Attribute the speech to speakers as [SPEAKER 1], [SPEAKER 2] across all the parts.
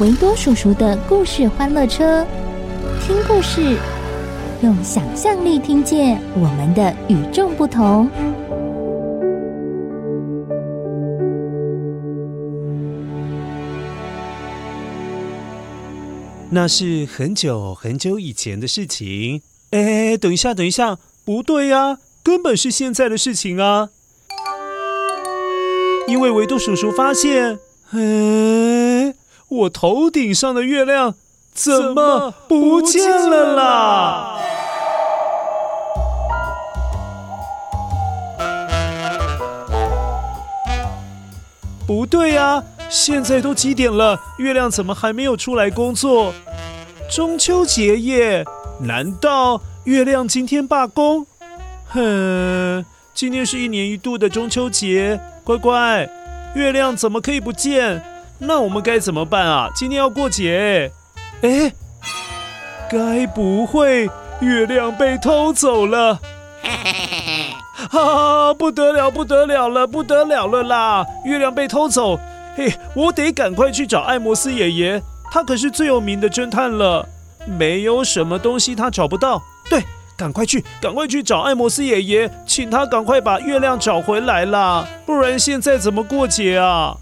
[SPEAKER 1] 维多叔叔的故事欢乐车，听故事，用想象力听见我们的与众不同。
[SPEAKER 2] 那是很久很久以前的事情。哎，等一下，等一下，不对呀，根本是现在的事情啊。因为维多叔叔发现，哎，我头顶上的月亮怎么不见了啦？不对呀，现在都几点了？月亮怎么还没有出来工作？中秋节耶？难道月亮今天罢工？哼，今天是一年一度的中秋节。乖乖，月亮怎么可以不见？那我们该怎么办啊？今天要过节，哎，该不会月亮被偷走了？啊，不得了，不得了了，不得了了啦！月亮被偷走，嘿，我得赶快去找艾摩斯爷爷，他可是最有名的侦探了，没有什么东西他找不到。对。赶快去，赶快去找艾摩斯爷爷，请他赶快把月亮找回来啦！不然现在怎么过节啊？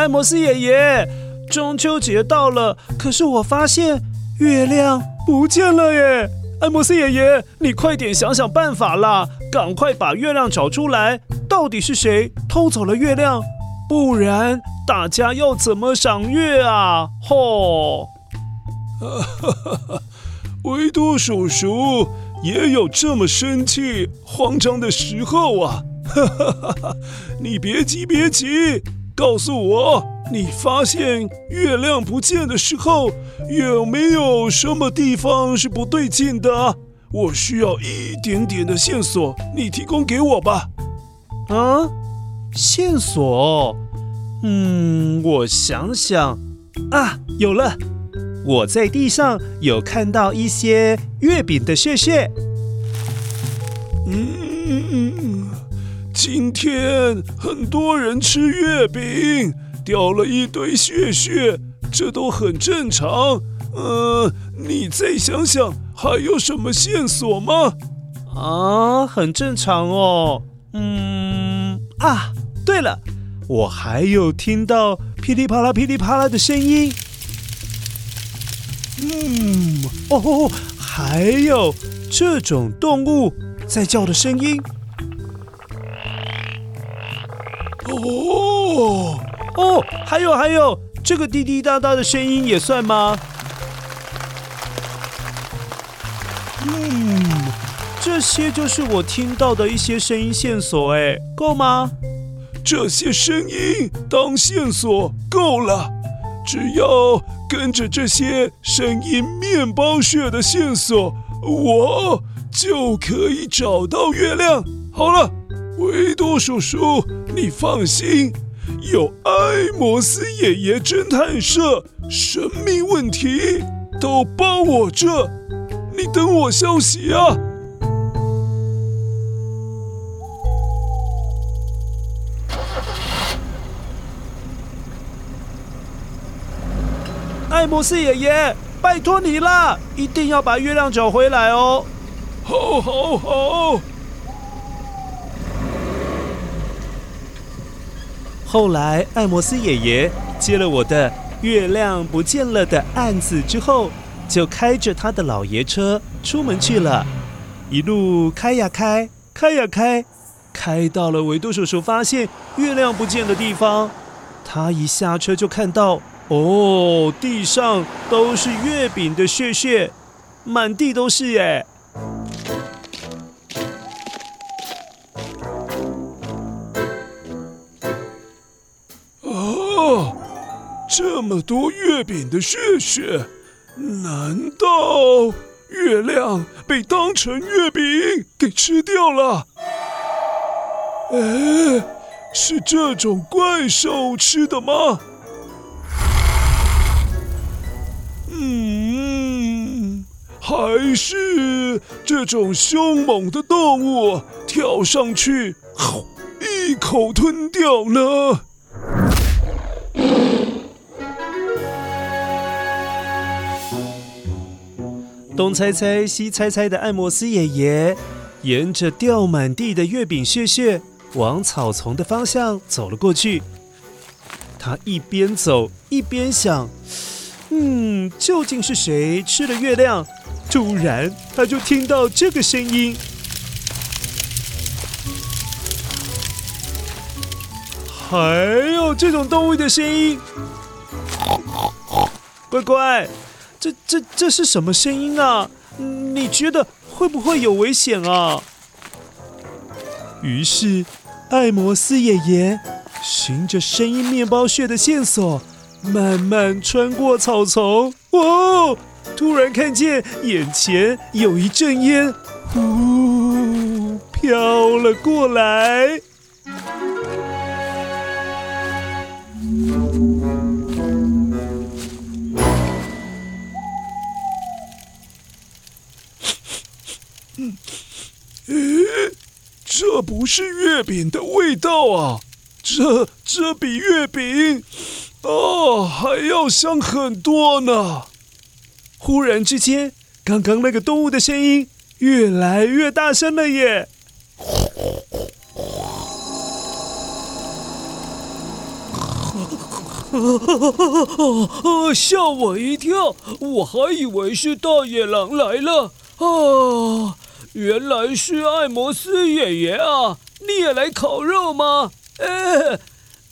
[SPEAKER 2] 艾摩斯爷爷，中秋节到了，可是我发现月亮不见了耶！艾摩斯爷爷，你快点想想办法啦，赶快把月亮找出来，到底是谁偷走了月亮？不然大家要怎么赏月啊？吼！哈哈哈！维多叔叔也有这么生气、慌张的时候啊！哈哈哈哈！你别急，别急。告诉我，你发现月亮不见的时候，有没有什么地方是不对劲的？我需要一点点的线索，你提供给我吧。啊，线索？嗯，我想想啊，有了，我在地上有看到一些月饼的屑屑。嗯嗯嗯嗯。今天很多人吃月饼，掉了一堆屑屑，这都很正常。呃，你再想想，还有什么线索吗？啊，很正常哦。嗯，啊，对了，我还有听到噼里啪啦、噼里啪啦的声音。嗯，哦哦，还有这种动物在叫的声音。哦哦，还有还有，这个滴滴答答的声音也算吗？嗯，这些就是我听到的一些声音线索，哎，够吗？这些声音当线索够了，只要跟着这些声音面包屑的线索，我
[SPEAKER 3] 就可以找到月亮。好了，维多叔叔，你放心，有艾摩斯爷爷侦探社，神秘问题都包我这。你等我消息啊！
[SPEAKER 2] 艾摩斯爷爷，拜托你了，一定要把月亮找回来哦！
[SPEAKER 3] 好，好，好。
[SPEAKER 2] 后来，艾摩斯爷爷接了我的月亮不见了的案子之后，就开着他的老爷车出门去了。一路开呀开，开呀开，开到了维多叔叔发现月亮不见的地方。他一下车就看到。哦，地上都是月饼的屑屑，满地都是耶！
[SPEAKER 3] 这么多月饼的屑屑，难道月亮被当成月饼给吃掉了？哎，是这种怪兽吃的吗？嗯还是这种凶猛的动物跳上去，一口吞掉呢？
[SPEAKER 2] 东猜猜，西猜猜的艾摩斯爷爷，沿着掉满地的月饼屑屑往草丛的方向走了过去。他一边走一边想：嗯，究竟是谁吃了月亮？突然，他就听到这个声音，还有这种动物的声音。乖乖，这这这是什么声音啊？你觉得会不会有危险啊？于是，艾摩斯爷爷循着声音面包屑的线索，慢慢穿过草丛。哦！突然看见眼前有一阵烟，呼，飘了
[SPEAKER 3] 过来。不是月饼的味道啊！这这比月饼，哦，还要香很多呢。忽然之间，刚刚那个动物的声音越来越大声了耶！
[SPEAKER 4] 吓我一跳，我还以为是大野狼来了啊！原来是艾摩斯爷爷啊！你也来烤肉吗？哎，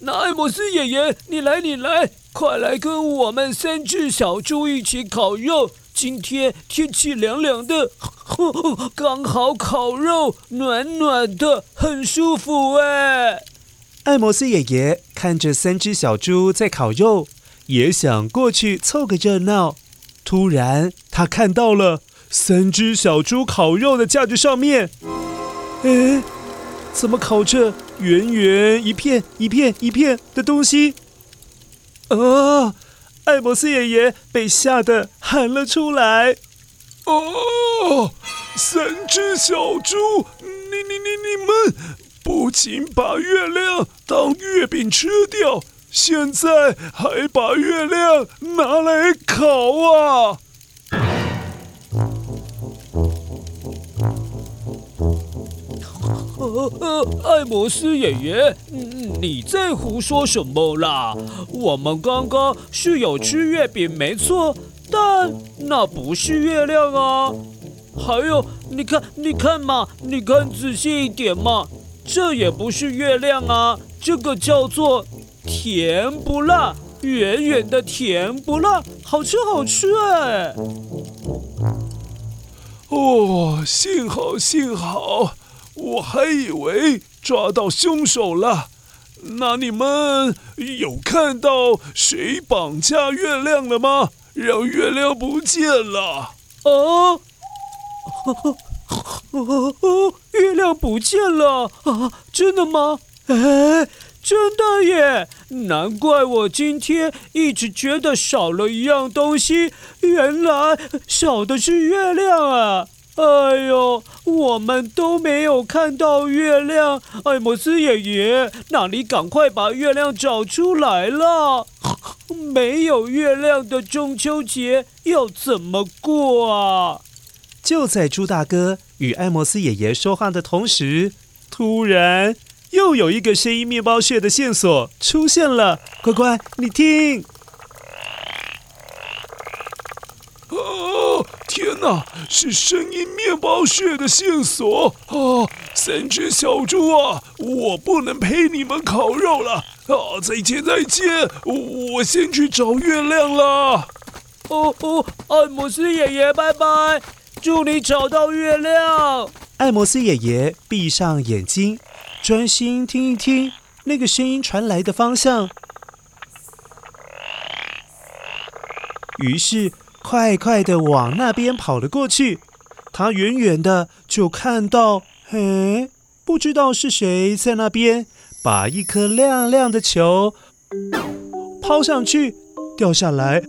[SPEAKER 4] 那艾摩斯爷爷，你来，你来。快来跟我们三只小猪一起烤肉！今天天气凉凉的，刚好烤肉，暖暖的，很舒服哎。
[SPEAKER 2] 艾摩斯爷爷看着三只小猪在烤肉，也想过去凑个热闹。突然，他看到了三只小猪烤肉的架子上面，哎，怎么烤着圆圆一片一片一片的东西？啊！艾摩斯爷爷被吓得喊了出来。
[SPEAKER 3] 哦，三只小猪，你你你你们不仅把月亮当月饼吃掉，现在还把月亮拿来烤啊！
[SPEAKER 4] 呃呃，艾摩斯爷爷，你在胡说什么啦？我们刚刚是有吃月饼，没错，但那不是月亮啊。还有，你看，你看嘛，你看仔细一点嘛，这也不是月亮啊，这个叫做甜不辣，圆圆的甜不辣，好吃好吃哎。
[SPEAKER 3] 哦，幸好，幸好。我还以为抓到凶手了，那你们有看到谁绑架月亮了吗？让月亮不见了？
[SPEAKER 4] 哦，哦哦，月亮不见了啊！真的吗？哎，真的耶！难怪我今天一直觉得少了一样东西，原来少的是月亮啊！哎呦，我们都没有看到月亮，艾摩斯爷爷，那你赶快把月亮找出来了。没有月亮的中秋节要怎么过啊？
[SPEAKER 2] 就在猪大哥与艾摩斯爷爷说话的同时，突然又有一个声音面包屑的线索出现了。乖乖，你听。
[SPEAKER 3] 啊！天哪，是声音面包屑的线索啊！三只小猪啊，我不能陪你们烤肉了啊！再见再见，我先去找月亮了。
[SPEAKER 4] 哦哦，艾摩斯爷爷，拜拜！祝你找到月亮。
[SPEAKER 2] 艾摩斯爷爷闭上眼睛，专心听一听那个声音传来的方向。于是。快快地往那边跑了过去，他远远的就看到，嘿，不知道是谁在那边把一颗亮亮的球抛上去，掉下来，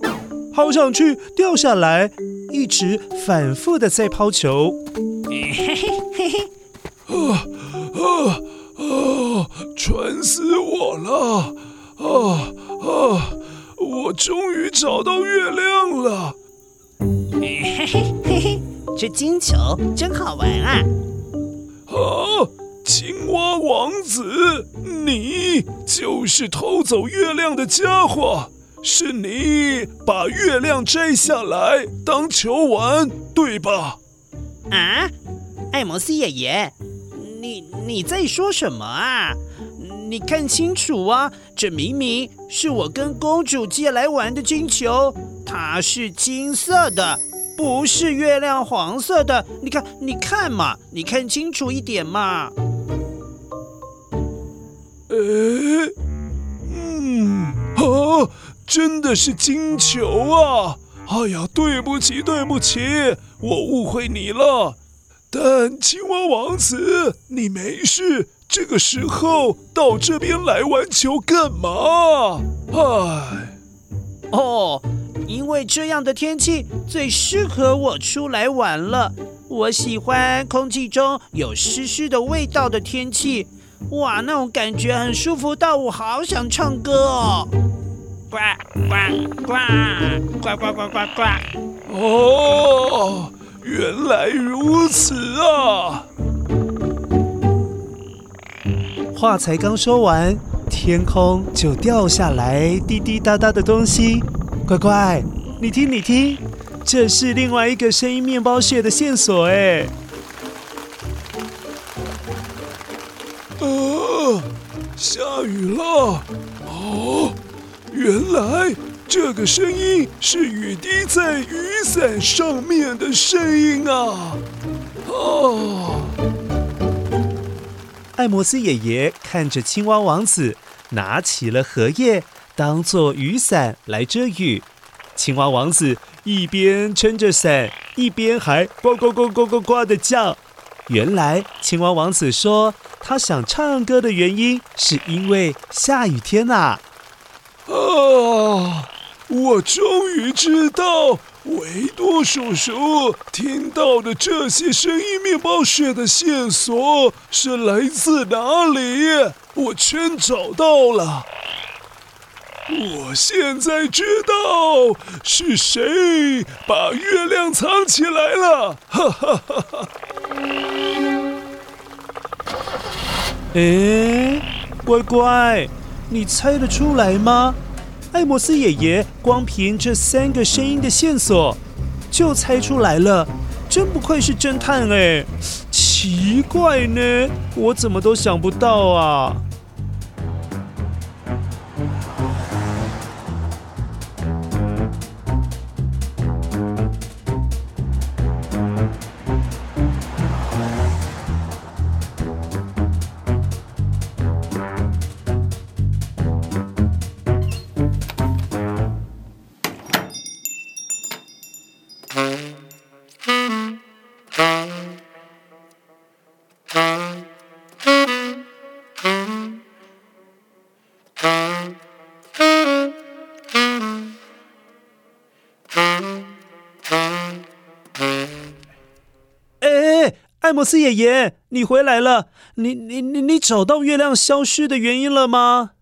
[SPEAKER 2] 抛上去，掉下来，一直反复的在抛球。嘿嘿嘿嘿，
[SPEAKER 3] 啊啊啊！蠢死我了！啊啊！我终于找到月亮了。
[SPEAKER 5] 嘿嘿嘿嘿，这金球真好玩啊！
[SPEAKER 3] 啊，青蛙王子，你就是偷走月亮的家伙，是你把月亮摘下来当球玩，对吧？
[SPEAKER 5] 啊，艾摩斯爷爷，你你在说什么啊？你看清楚啊，这明明是我跟公主借来玩的金球，它是金色的。不是月亮黄色的，你看，你看嘛，你看清楚一点嘛。
[SPEAKER 3] 哎，嗯，啊，真的是金球啊！哎呀，对不起，对不起，我误会你了。但青蛙王子，你没事，这个时候到这边来玩球干嘛？哎，
[SPEAKER 5] 哦。因为这样的天气最适合我出来玩了。我喜欢空气中有湿湿的味道的天气，哇，那种感觉很舒服到我好想唱歌哦！呱呱呱呱呱呱呱呱！
[SPEAKER 3] 哦，原来如此啊！
[SPEAKER 2] 话才刚说完，天空就掉下来滴滴答答的东西。乖乖，你听，你听，这是另外一个声音面包屑的线索哎。
[SPEAKER 3] 啊，下雨了！哦，原来这个声音是雨滴在雨伞上面的声音啊！哦，
[SPEAKER 2] 艾摩斯爷爷看着青蛙王子拿起了荷叶。当做雨伞来遮雨，青蛙王子一边撑着伞，一边还呱呱呱呱呱呱的叫。原来青蛙王子说，他想唱歌的原因是因为下雨天呐。啊，
[SPEAKER 3] 我终于知道维多叔叔听到的这些声音面包屑的线索是来自哪里，我全找到了。我现在知道是谁把月亮藏起来了，哈哈哈哈！
[SPEAKER 2] 哎，乖乖，你猜得出来吗？艾摩斯爷爷光凭这三个声音的线索就猜出来了，真不愧是侦探哎！奇怪呢，我怎么都想不到啊！艾莫斯爷爷，你回来了！你你你你找到月亮消失的原因了吗？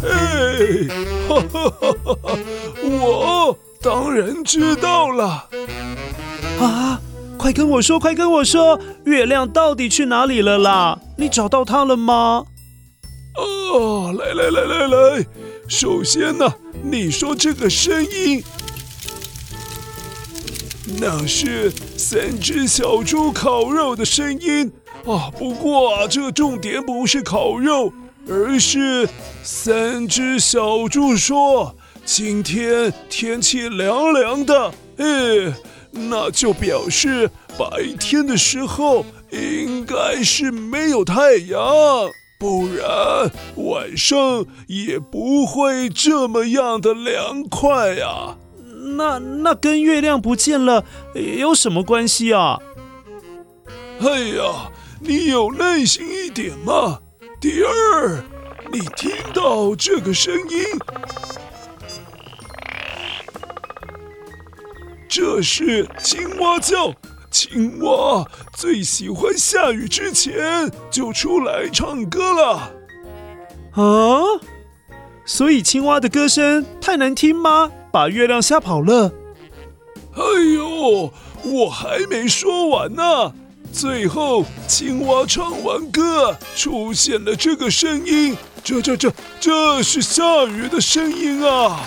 [SPEAKER 3] 嘿，哈哈哈哈！我当然知道了。
[SPEAKER 2] 啊，快跟我说，快跟我说，月亮到底去哪里了啦？你找到它了吗？
[SPEAKER 3] 哦，来来来来来，首先呢，你说这个声音，那是三只小猪烤肉的声音啊。不过啊，这个重点不是烤肉。而是三只小猪说：“今天天气凉凉的，哎，那就表示白天的时候应该是没有太阳，不然晚上也不会这么样的凉快呀。
[SPEAKER 2] 那那跟月亮不见了有什么关系啊？
[SPEAKER 3] 哎呀，你有耐心一点嘛。”第二，你听到这个声音？这是青蛙叫。青蛙最喜欢下雨之前就出来唱歌了。
[SPEAKER 2] 啊？所以青蛙的歌声太难听吗？把月亮吓跑了？
[SPEAKER 3] 哎呦，我还没说完呢。最后，青蛙唱完歌，出现了这个声音。这、这、这，这是下雨的声音啊！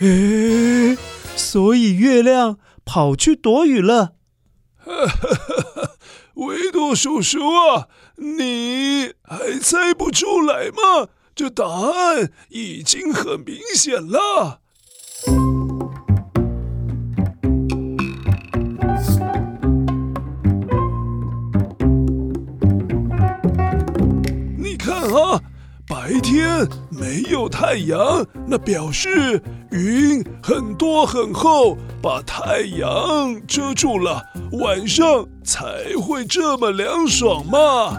[SPEAKER 2] 诶，所以月亮跑去躲雨了。
[SPEAKER 3] 维多叔叔啊，你还猜不出来吗？这答案已经很明显了。白天没有太阳，那表示云很多很厚，把太阳遮住了，晚上才会这么凉爽嘛。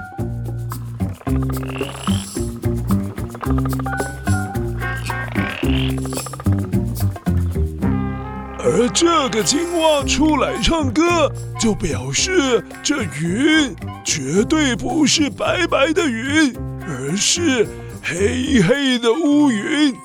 [SPEAKER 3] 而这个青蛙出来唱歌，就表示这云绝对不是白白的云。而是黑黑的乌云，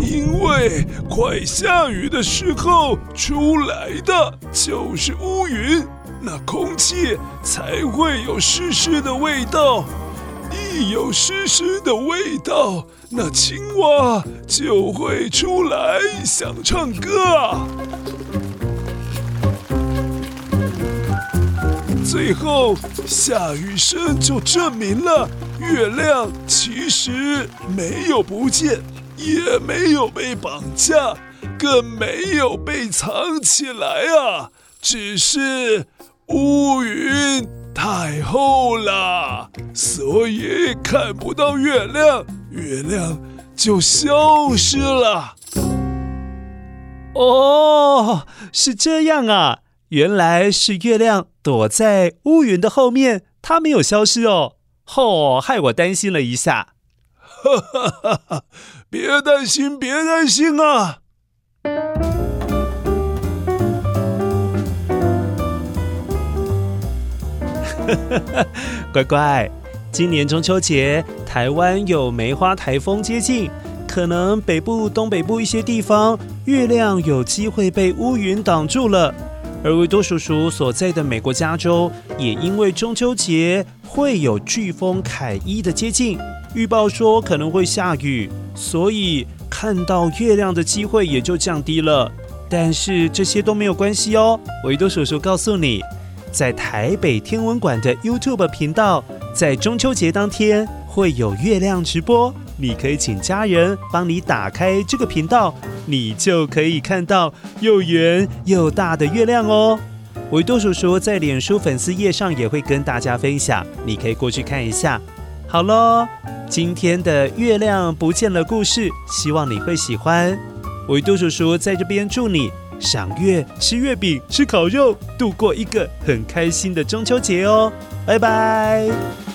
[SPEAKER 3] 因为快下雨的时候出来的就是乌云，那空气才会有湿湿的味道。一有湿湿的味道，那青蛙就会出来想唱歌啊。最后，下雨声就证明了月亮其实没有不见，也没有被绑架，更没有被藏起来啊，只是乌云。太厚了，所以看不到月亮，月亮就消失了。
[SPEAKER 2] 哦，是这样啊，原来是月亮躲在乌云的后面，它没有消失哦。哦，害我担心了一下。
[SPEAKER 3] 哈哈哈哈，别担心，别担心啊。
[SPEAKER 2] 乖乖，今年中秋节，台湾有梅花台风接近，可能北部、东北部一些地方月亮有机会被乌云挡住了。而维多叔叔所在的美国加州，也因为中秋节会有飓风凯伊的接近，预报说可能会下雨，所以看到月亮的机会也就降低了。但是这些都没有关系哦，维多叔叔告诉你。在台北天文馆的 YouTube 频道，在中秋节当天会有月亮直播，你可以请家人帮你打开这个频道，你就可以看到又圆又大的月亮哦。维多叔叔在脸书粉丝页上也会跟大家分享，你可以过去看一下。好喽，今天的月亮不见了故事，希望你会喜欢。维多叔叔在这边祝你赏月、吃月饼、吃烤肉，度过一个很开心的中秋节哦！拜拜。